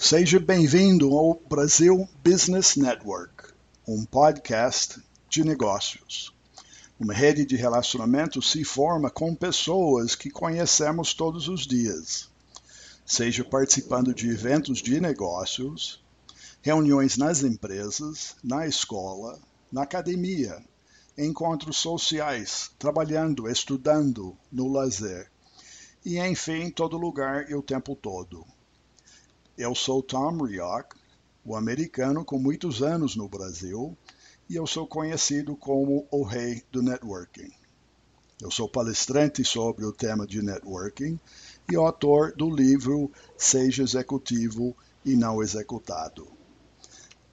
Seja bem-vindo ao Brasil Business Network, um podcast de negócios. Uma rede de relacionamento se forma com pessoas que conhecemos todos os dias, seja participando de eventos de negócios, reuniões nas empresas, na escola, na academia, encontros sociais, trabalhando, estudando, no lazer, e enfim, todo lugar e o tempo todo. Eu sou Tom Rioch, o americano com muitos anos no Brasil, e eu sou conhecido como o rei do networking. Eu sou palestrante sobre o tema de networking e autor do livro Seja Executivo e Não Executado.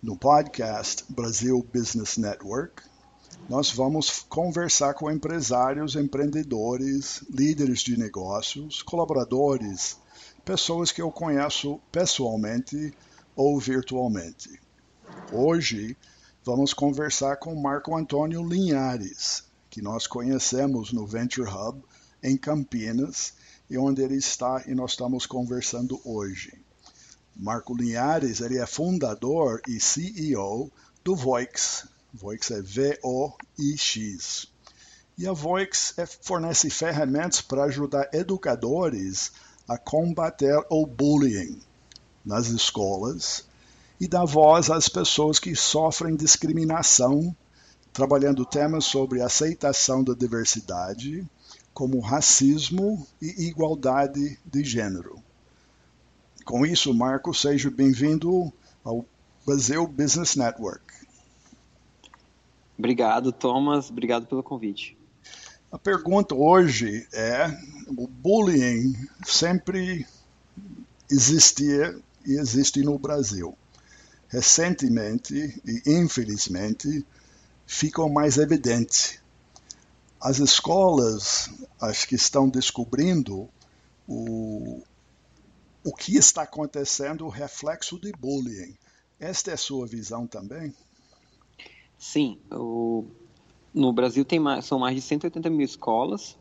No podcast Brasil Business Network, nós vamos conversar com empresários, empreendedores, líderes de negócios, colaboradores, pessoas que eu conheço pessoalmente ou virtualmente. Hoje vamos conversar com Marco Antônio Linhares, que nós conhecemos no Venture Hub em Campinas e onde ele está e nós estamos conversando hoje. Marco Linhares, ele é fundador e CEO do Voix. Voix é V-O-I-X. E a Voix é, fornece ferramentas para ajudar educadores a combater o bullying nas escolas e dar voz às pessoas que sofrem discriminação, trabalhando temas sobre aceitação da diversidade, como racismo e igualdade de gênero. Com isso, Marco, seja bem-vindo ao Brasil Business Network. Obrigado, Thomas. Obrigado pelo convite. A pergunta hoje é: o bullying sempre existia e existe no Brasil. Recentemente e infelizmente ficou mais evidente. As escolas acho que estão descobrindo o, o que está acontecendo, o reflexo de bullying. Esta é a sua visão também? Sim, o, no Brasil tem mais, são mais de 180 mil escolas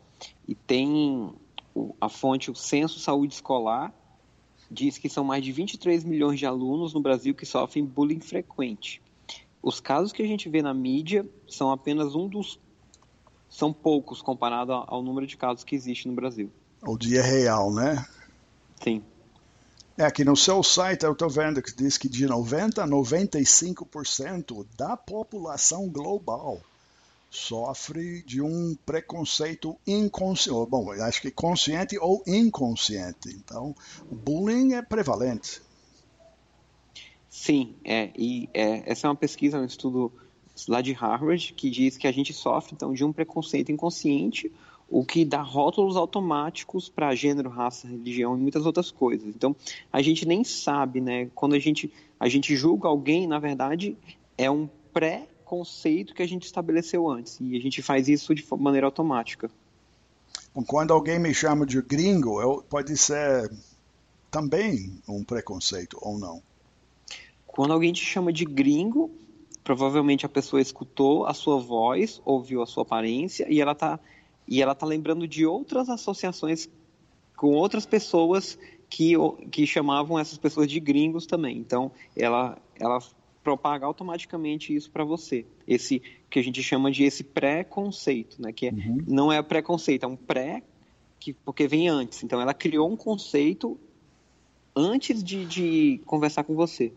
e tem a fonte, o Censo Saúde Escolar, diz que são mais de 23 milhões de alunos no Brasil que sofrem bullying frequente. Os casos que a gente vê na mídia são apenas um dos. são poucos comparado ao número de casos que existe no Brasil. O dia real, né? Sim. É, aqui no seu site eu estou vendo que diz que de 90% a 95% da população global sofre de um preconceito inconsciente, bom, acho que consciente ou inconsciente. Então, o bullying é prevalente. Sim, é, e é, essa é uma pesquisa, um estudo lá de Harvard, que diz que a gente sofre então de um preconceito inconsciente, o que dá rótulos automáticos para gênero, raça, religião e muitas outras coisas. Então, a gente nem sabe, né? Quando a gente, a gente julga alguém, na verdade, é um pré conceito que a gente estabeleceu antes. E a gente faz isso de maneira automática. Quando alguém me chama de gringo, eu, pode ser também um preconceito ou não? Quando alguém te chama de gringo, provavelmente a pessoa escutou a sua voz, ouviu a sua aparência e ela está e ela tá lembrando de outras associações com outras pessoas que, que chamavam essas pessoas de gringos também. Então, ela, ela propaga automaticamente isso para você. Esse que a gente chama de esse pré-conceito, né? Que é, uhum. não é preconceito, é um pré que porque vem antes. Então ela criou um conceito antes de, de conversar com você.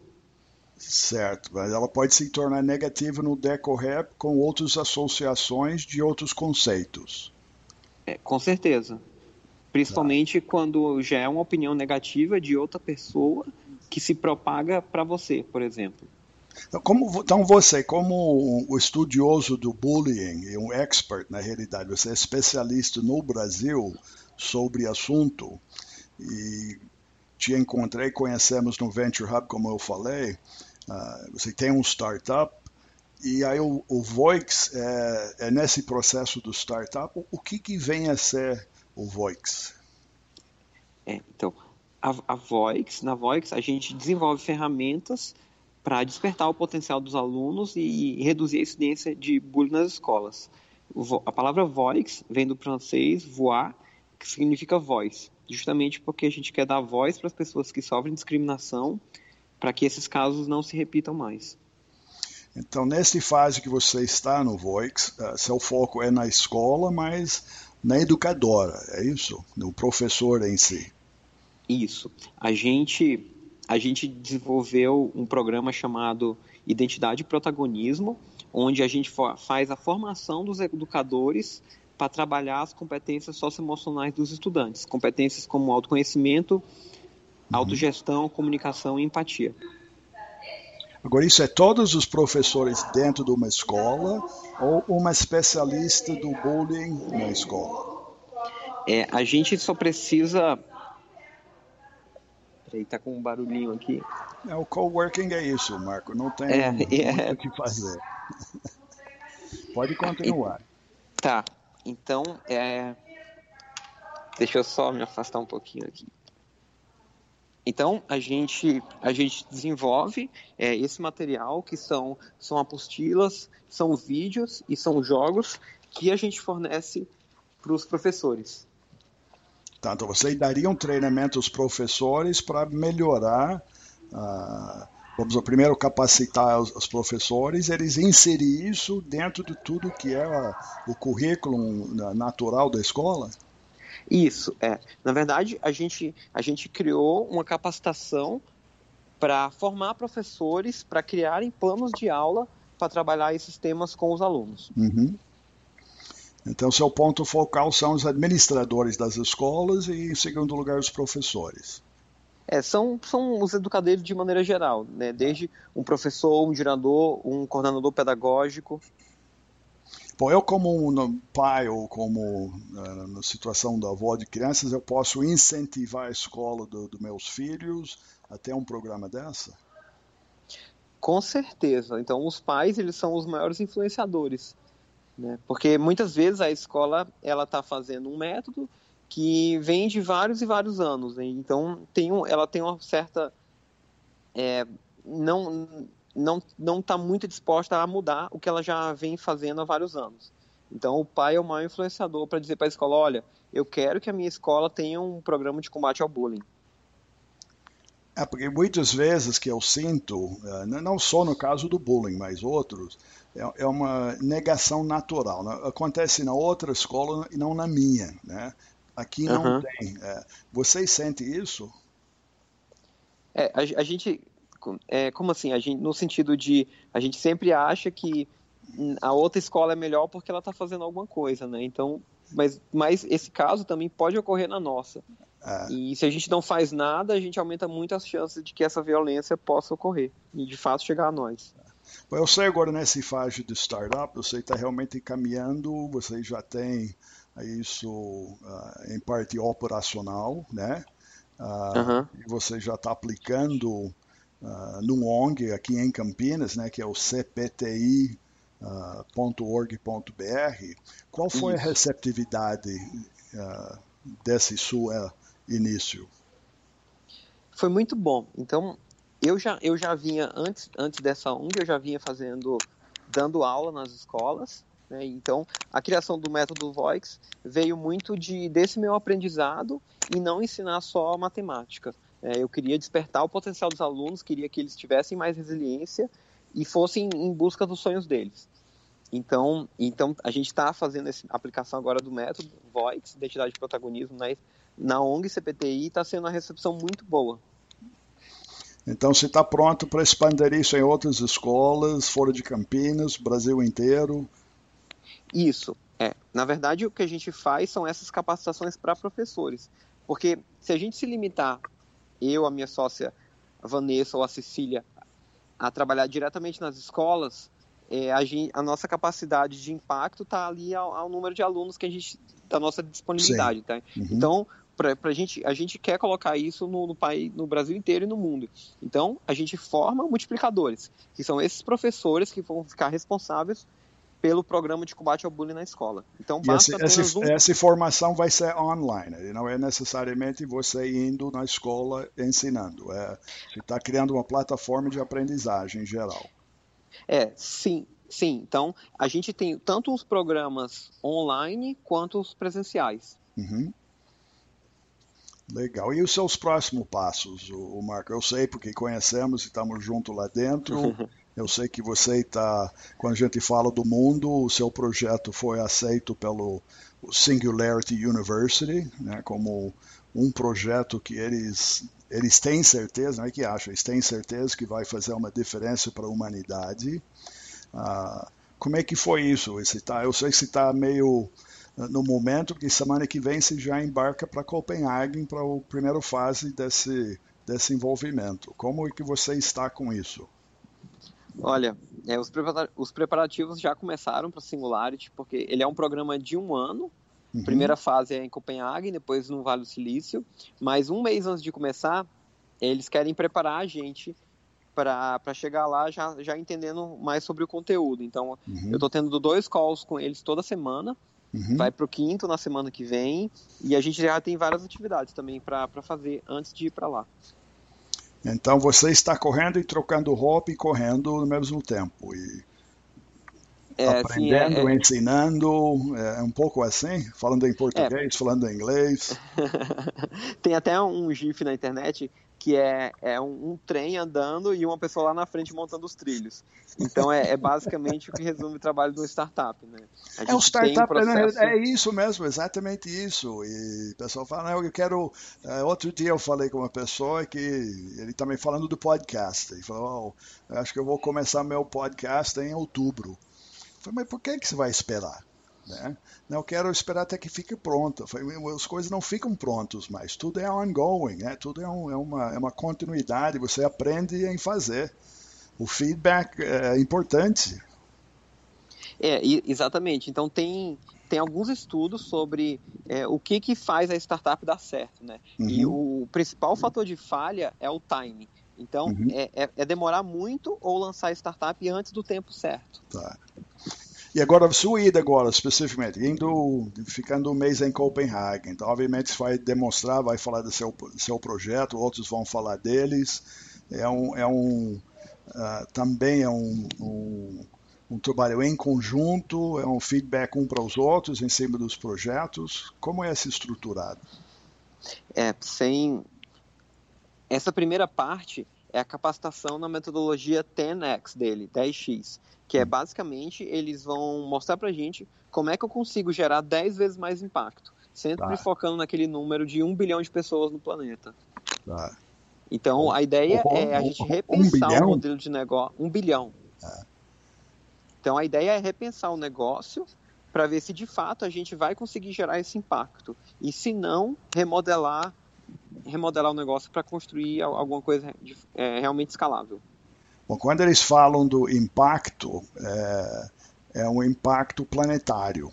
Certo, mas ela pode se tornar negativa no decorrer com outras associações de outros conceitos. É, com certeza. Principalmente tá. quando já é uma opinião negativa de outra pessoa que se propaga para você, por exemplo. Como, então, você, como o estudioso do bullying e um expert na realidade, você é especialista no Brasil sobre assunto e te encontrei, conhecemos no Venture Hub, como eu falei, uh, você tem um startup e aí o, o Voix é, é, nesse processo do startup, o que, que vem a ser o Voix? É, então, a, a Voix, na Voix a gente desenvolve ferramentas para despertar o potencial dos alunos e, reduzir a incidência de bullying nas escolas. A palavra voix vem do francês voix, que significa voz, justamente porque a gente quer dar voz para as pessoas que sofrem discriminação, para que esses casos não se repitam mais. Então, nesta fase que você está no Voix, uh, seu foco é na escola, mas na educadora, é isso? No professor em si. Isso. A gente, a gente desenvolveu um programa chamado Identidade e Protagonismo, onde a gente faz a formação dos educadores para trabalhar as competências socioemocionais dos estudantes, competências como autoconhecimento, uhum. autogestão, comunicação e empatia. Agora, isso é todos os professores dentro de uma escola ou uma especialista do bullying na escola? É, a gente só precisa. Peraí, tá com um barulhinho aqui. É, o coworking é isso, Marco. Não tem é, é... o que fazer. Pode continuar. Tá. Então, é... deixa eu só me afastar um pouquinho aqui. Então a gente a gente desenvolve é, esse material que são são apostilas, são vídeos e são jogos que a gente fornece para os professores. Então você daria um treinamento aos professores para melhorar, uh, vamos primeiro capacitar os, os, professores, eles inserir isso dentro de tudo que é a, o currículo natural da escola? Isso, é. Na verdade, a gente, a gente criou uma capacitação para formar professores para criarem planos de aula para trabalhar esses temas com os alunos. Uhum. Então, seu ponto focal são os administradores das escolas e, em segundo lugar, os professores. É, são, são os educadores de maneira geral, né? desde um professor, um diretor, um coordenador pedagógico. Bom, eu como um pai ou como uh, na situação da avó de crianças, eu posso incentivar a escola dos do meus filhos até um programa dessa? Com certeza. Então, os pais eles são os maiores influenciadores, né? Porque muitas vezes a escola ela está fazendo um método que vem de vários e vários anos, né? então tem um, ela tem uma certa é, não não não está muito disposta a mudar o que ela já vem fazendo há vários anos. Então o pai é o maior influenciador para dizer para a escola, olha, eu quero que a minha escola tenha um programa de combate ao bullying. É porque muitas vezes que eu sinto, é, não só no caso do bullying, mas outros, é, é uma negação natural. Né? Acontece na outra escola e não na minha, né? Aqui não uhum. tem. É, vocês sentem isso? É, a, a gente é, como assim? A gente, no sentido de a gente sempre acha que a outra escola é melhor porque ela está fazendo alguma coisa, né? Então, mas, mas esse caso também pode ocorrer na nossa. É. E se a gente não faz nada, a gente aumenta muito as chances de que essa violência possa ocorrer e de fato chegar a nós. Eu sei agora nesse fase de startup, você está realmente caminhando, você já tem isso uh, em parte operacional, né? Uh, uhum. E você já está aplicando uh, num ONG aqui em Campinas, né, que é o cpti.org.br. Qual foi a receptividade uh, desse seu uh, início? Foi muito bom. Então, eu já, eu já vinha, antes, antes dessa ONG, eu já vinha fazendo, dando aula nas escolas. Né? Então, a criação do método Voix veio muito de, desse meu aprendizado e não ensinar só matemática. É, eu queria despertar o potencial dos alunos, queria que eles tivessem mais resiliência e fossem em busca dos sonhos deles. Então, então a gente está fazendo essa aplicação agora do método Voice, Identidade de Protagonismo, na, na ONG CPTI, está sendo uma recepção muito boa. Então, você está pronto para expandir isso em outras escolas, fora de Campinas, Brasil inteiro? Isso. É. Na verdade, o que a gente faz são essas capacitações para professores. Porque se a gente se limitar, eu, a minha sócia a Vanessa ou a Cecília, a trabalhar diretamente nas escolas, é, a, gente, a, nossa capacidade de impacto está ali ao, ao, número de alunos que a gente da nossa disponibilidade, Sim. tá? Uhum. Então, pra, pra gente, a gente quer colocar isso no, no, país, no Brasil inteiro e no mundo. Então, a gente forma multiplicadores, que são esses professores que vão ficar responsáveis pelo programa de combate ao bullying na escola. Então, basta essa, essa, um... essa informação vai ser online, não é necessariamente você indo na escola ensinando. É, você está criando uma plataforma de aprendizagem em geral. É, sim, sim. Então, a gente tem tanto os programas online quanto os presenciais. Uhum. Legal. E os seus próximos passos, o Marco? Eu sei porque conhecemos e estamos juntos lá dentro. Eu sei que você está, quando a gente fala do mundo, o seu projeto foi aceito pelo Singularity University, né, como um projeto que eles eles têm certeza, não é que acham, eles têm certeza que vai fazer uma diferença para a humanidade. Ah, como é que foi isso? Esse tá, eu sei que você está meio no momento que semana que vem você já embarca para Copenhague para a primeira fase desse, desse envolvimento. Como é que você está com isso? Olha, é, os, os, preparativos já começaram para Singularity, porque ele é um programa de um ano. Uhum. Primeira fase é em Copenhague, depois no Vale do Silício. Mas um mês antes de começar, eles querem preparar a gente para chegar lá já, já entendendo mais sobre o conteúdo. Então, uhum. eu estou tendo dois calls com eles toda semana Uhum. Vai para o quinto na semana que vem e a gente já tem várias atividades também para fazer antes de ir para lá. Então você está correndo e trocando roupa e correndo no mesmo tempo e é, aprendendo, sim, é, é... ensinando, é um pouco assim, falando em português, é. falando em inglês. tem até um GIF na internet que é, é um, um, trem andando e uma pessoa lá na frente montando os trilhos. Então é, é basicamente o que resume o trabalho do startup, né? É o startup, um processo... é, isso mesmo, exatamente isso. E o pessoal fala, eu quero. Uh, outro dia eu falei com uma pessoa que ele também falando do podcast. Ele falou, oh, acho que eu vou começar meu podcast em outubro. Falei, mas por que, que você vai esperar? Né? Não quero esperar até que fique pronto. As coisas não ficam prontas mais. Tudo é ongoing, né? tudo é, um, é, uma, é uma continuidade. Você aprende em fazer. O feedback é importante. É, exatamente. Então tem, tem alguns estudos sobre é, o que, que faz a startup dar certo, né? Uhum. E o principal fator de falha é o time. Então, uhum. é, é, é, demorar muito ou lançar a startup antes do tempo certo. Tá. E agora, sua ida agora, especificamente, indo, ficando um mês em Copenhague, então, obviamente, você vai demonstrar, vai falar do seu, seu projeto, outros vão falar deles. É um, é um uh, também é um, um, um, trabalho em conjunto, é um feedback um para os outros em cima dos projetos. Como é esse estruturado? É, sem essa primeira parte é a capacitação na metodologia 10x dele, 10x que é basicamente eles vão mostrar pra gente como é que eu consigo gerar 10 vezes mais impacto, sempre tá. focando naquele número de 1 bilhão de pessoas no planeta. Tá. Então, a ideia um, é a gente repensar um o modelo de negócio. Um bilhão. É. Então, a ideia é repensar o negócio para ver se de fato a gente vai conseguir gerar esse impacto. E se não, remodelar, remodelar o negócio para construir alguma coisa de, é, realmente escalável. Bom, quando eles falam do impacto, é, é um impacto planetário.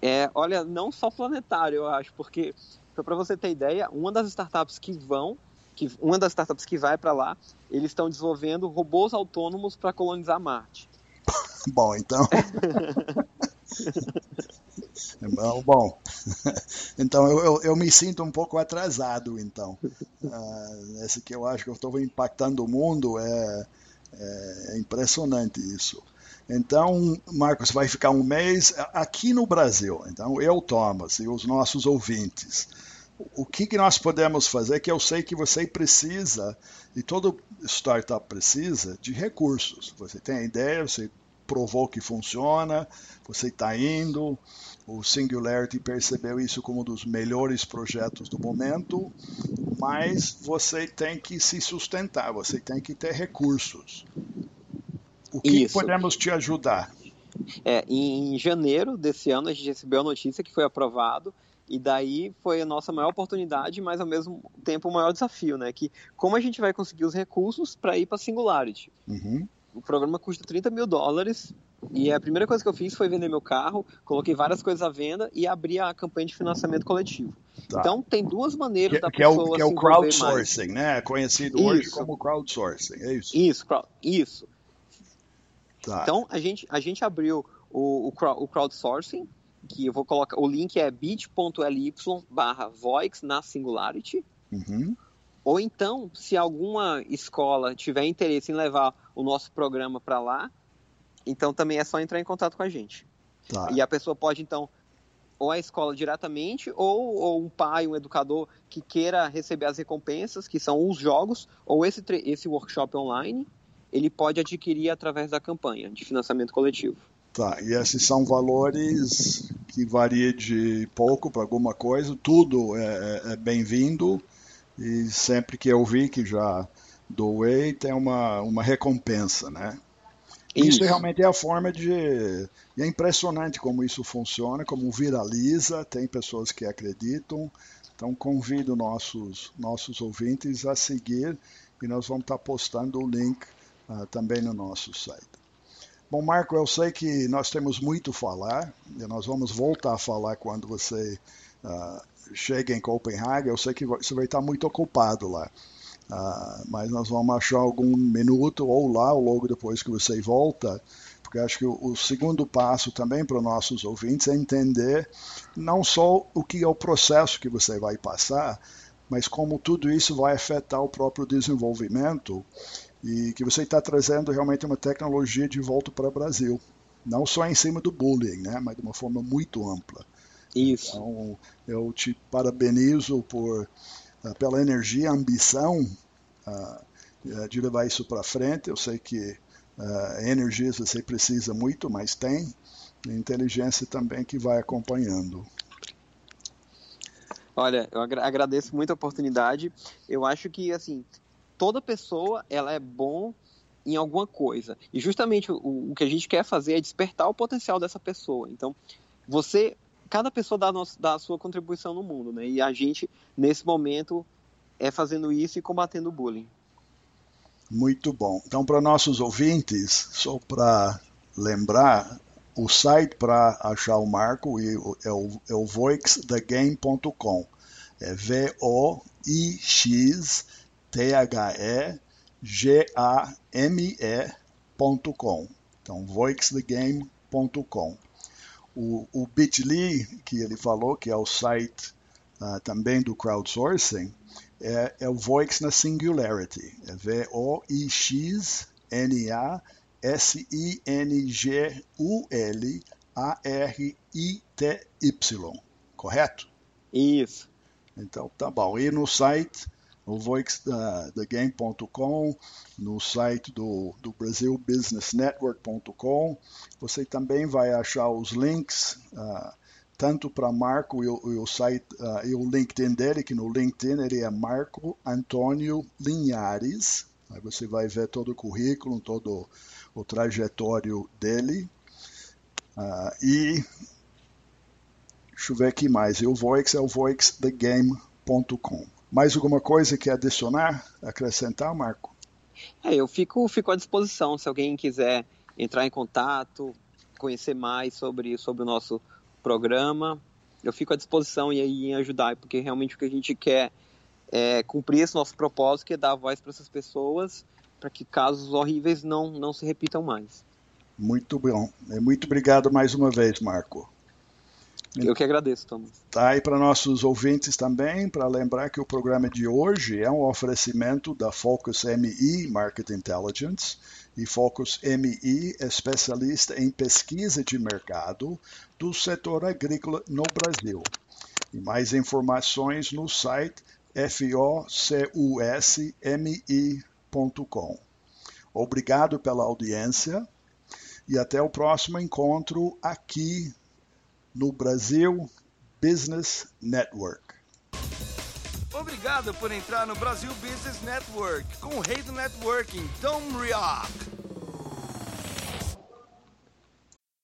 É, olha, não só planetário, eu acho, porque para você ter ideia, uma das startups que vão, que, uma das startups que vai para lá, eles estão desenvolvendo robôs autônomos para colonizar Marte. Bom, então. Bom, então eu, eu, eu, me sinto um pouco atrasado, então. Uh, esse que eu acho que eu estou impactando o mundo é, é impressionante isso. Então, Marcos, vai ficar um mês aqui no Brasil. Então, eu, Thomas, e os nossos ouvintes, o que, que nós podemos fazer? Que eu sei que você precisa, e todo startup precisa, de recursos. Você tem ideia, você provou que funciona, você está indo, o Singularity percebeu isso como um dos melhores projetos do momento, mas você tem que se sustentar, você tem que ter recursos. O que isso. podemos te ajudar? É, em janeiro desse ano a gente recebeu a notícia que foi aprovado e daí foi a nossa maior oportunidade, mas ao mesmo tempo o maior desafio, né? Que como a gente vai conseguir os recursos para ir para Singularity? Uhum. O programa custa 30 mil dólares e a primeira coisa que eu fiz foi vender meu carro, coloquei várias coisas à venda e abri a campanha de financiamento coletivo. Tá. Então tem duas maneiras que, da que pessoa é o, que é o crowdsourcing, né? Conhecido isso. hoje como crowdsourcing, é isso? Isso, isso. Tá. Então a gente a gente abriu o, o, o crowdsourcing, que eu vou colocar, o link é bit.ly barra voix na Singularity. Uhum. Ou então, se alguma escola tiver interesse em levar o nosso programa para lá, então também é só entrar em contato com a gente. Tá. E a pessoa pode, então, ou a escola diretamente, ou, ou, um pai, um educador que queira receber as recompensas, que são os jogos, ou esse, esse workshop online, ele pode adquirir através da campanha de financiamento coletivo. Tá, e esses são valores que variam de pouco para alguma coisa, tudo é, é, é bem-vindo e sempre que eu vi que já doei tem uma, uma recompensa, né? Isso. isso realmente é a forma de. E é impressionante como isso funciona, como viraliza, tem pessoas que acreditam. Então convido nossos, nossos ouvintes a seguir e nós vamos estar postando o link uh, também no nosso site. Bom, Marco, eu sei que nós temos muito a falar, e nós vamos voltar a falar quando você uh, chega em Copenhague. Eu sei que você vai estar muito ocupado lá, uh, mas nós vamos achar algum minuto ou lá, ou logo depois que você volta, porque acho que o, o segundo passo também para nossos ouvintes é entender não só o que é o processo que você vai passar, mas como tudo isso vai afetar o próprio desenvolvimento e que você está trazendo realmente uma tecnologia de volta para o Brasil. Não só em cima do bullying, né, mas de uma forma muito ampla. Isso. Então, eu te parabenizo por, uh, pela energia, ambição de levar isso para frente. Eu sei que uh, energia você precisa muito, mas tem inteligência também que vai acompanhando. Olha, eu agradeço muito a oportunidade. Eu acho que, assim, toda pessoa ela é bom em alguma coisa. E justamente o, o, que a gente quer fazer é despertar o potencial dessa pessoa. Então, você, cada pessoa dá, nosso, dá a sua contribuição no mundo, né? E a gente, nesse momento, é fazendo isso e combatendo o bullying. Muito bom. Então, para nossos ouvintes, só para lembrar, o site para achar o Marco é o, é o voixthegame.com. É V-O-I-X T-H-E-G-A-M-E.com. Então, voixthegame.com. O, o Bit.ly, que ele falou, que é o site uh, também do crowdsourcing, é, é o Voix na Singularity. É V-O-I-X-N-A-S-I-N-G-U-L-A-R-I-T-Y. Correto? Isso. Então, tá bom. E no site no voixthegame.com, no site do, do brasilbusinessnetwork.com. Você também vai achar os links uh, tanto para Marco e o, site uh, e o LinkedIn dele, que no LinkedIn ele é Marco Antônio Linhares. Aí você vai ver todo o currículo, todo o trajetório dele. Uh, e deixa eu ver aqui mais. E o Voix é o voixthegame.com. Mais alguma coisa que adicionar, acrescentar, Marco? É, eu fico, fico à disposição se alguém quiser entrar em contato, conhecer mais sobre, sobre o nosso programa. Eu fico à disposição e aí em ajudar, porque realmente o que a gente quer é cumprir esse nosso propósito, que é dar voz para essas pessoas, para que casos horríveis não, não se repitam mais. Muito bom. Muito obrigado mais uma vez, Marco. Eu que agradeço, Thomas. Tá, e para nossos ouvintes também, para lembrar que o programa de hoje é um oferecimento da Focus MI Market Intelligence, e Focus MI especialista em pesquisa de mercado do setor agrícola no Brasil. E mais informações no site focusmi.com. Obrigado pela audiência E até o próximo encontro aqui no Brasil Business Network. Obrigado por entrar no Brasil Business Network com o rei do networking, Tom Rioch.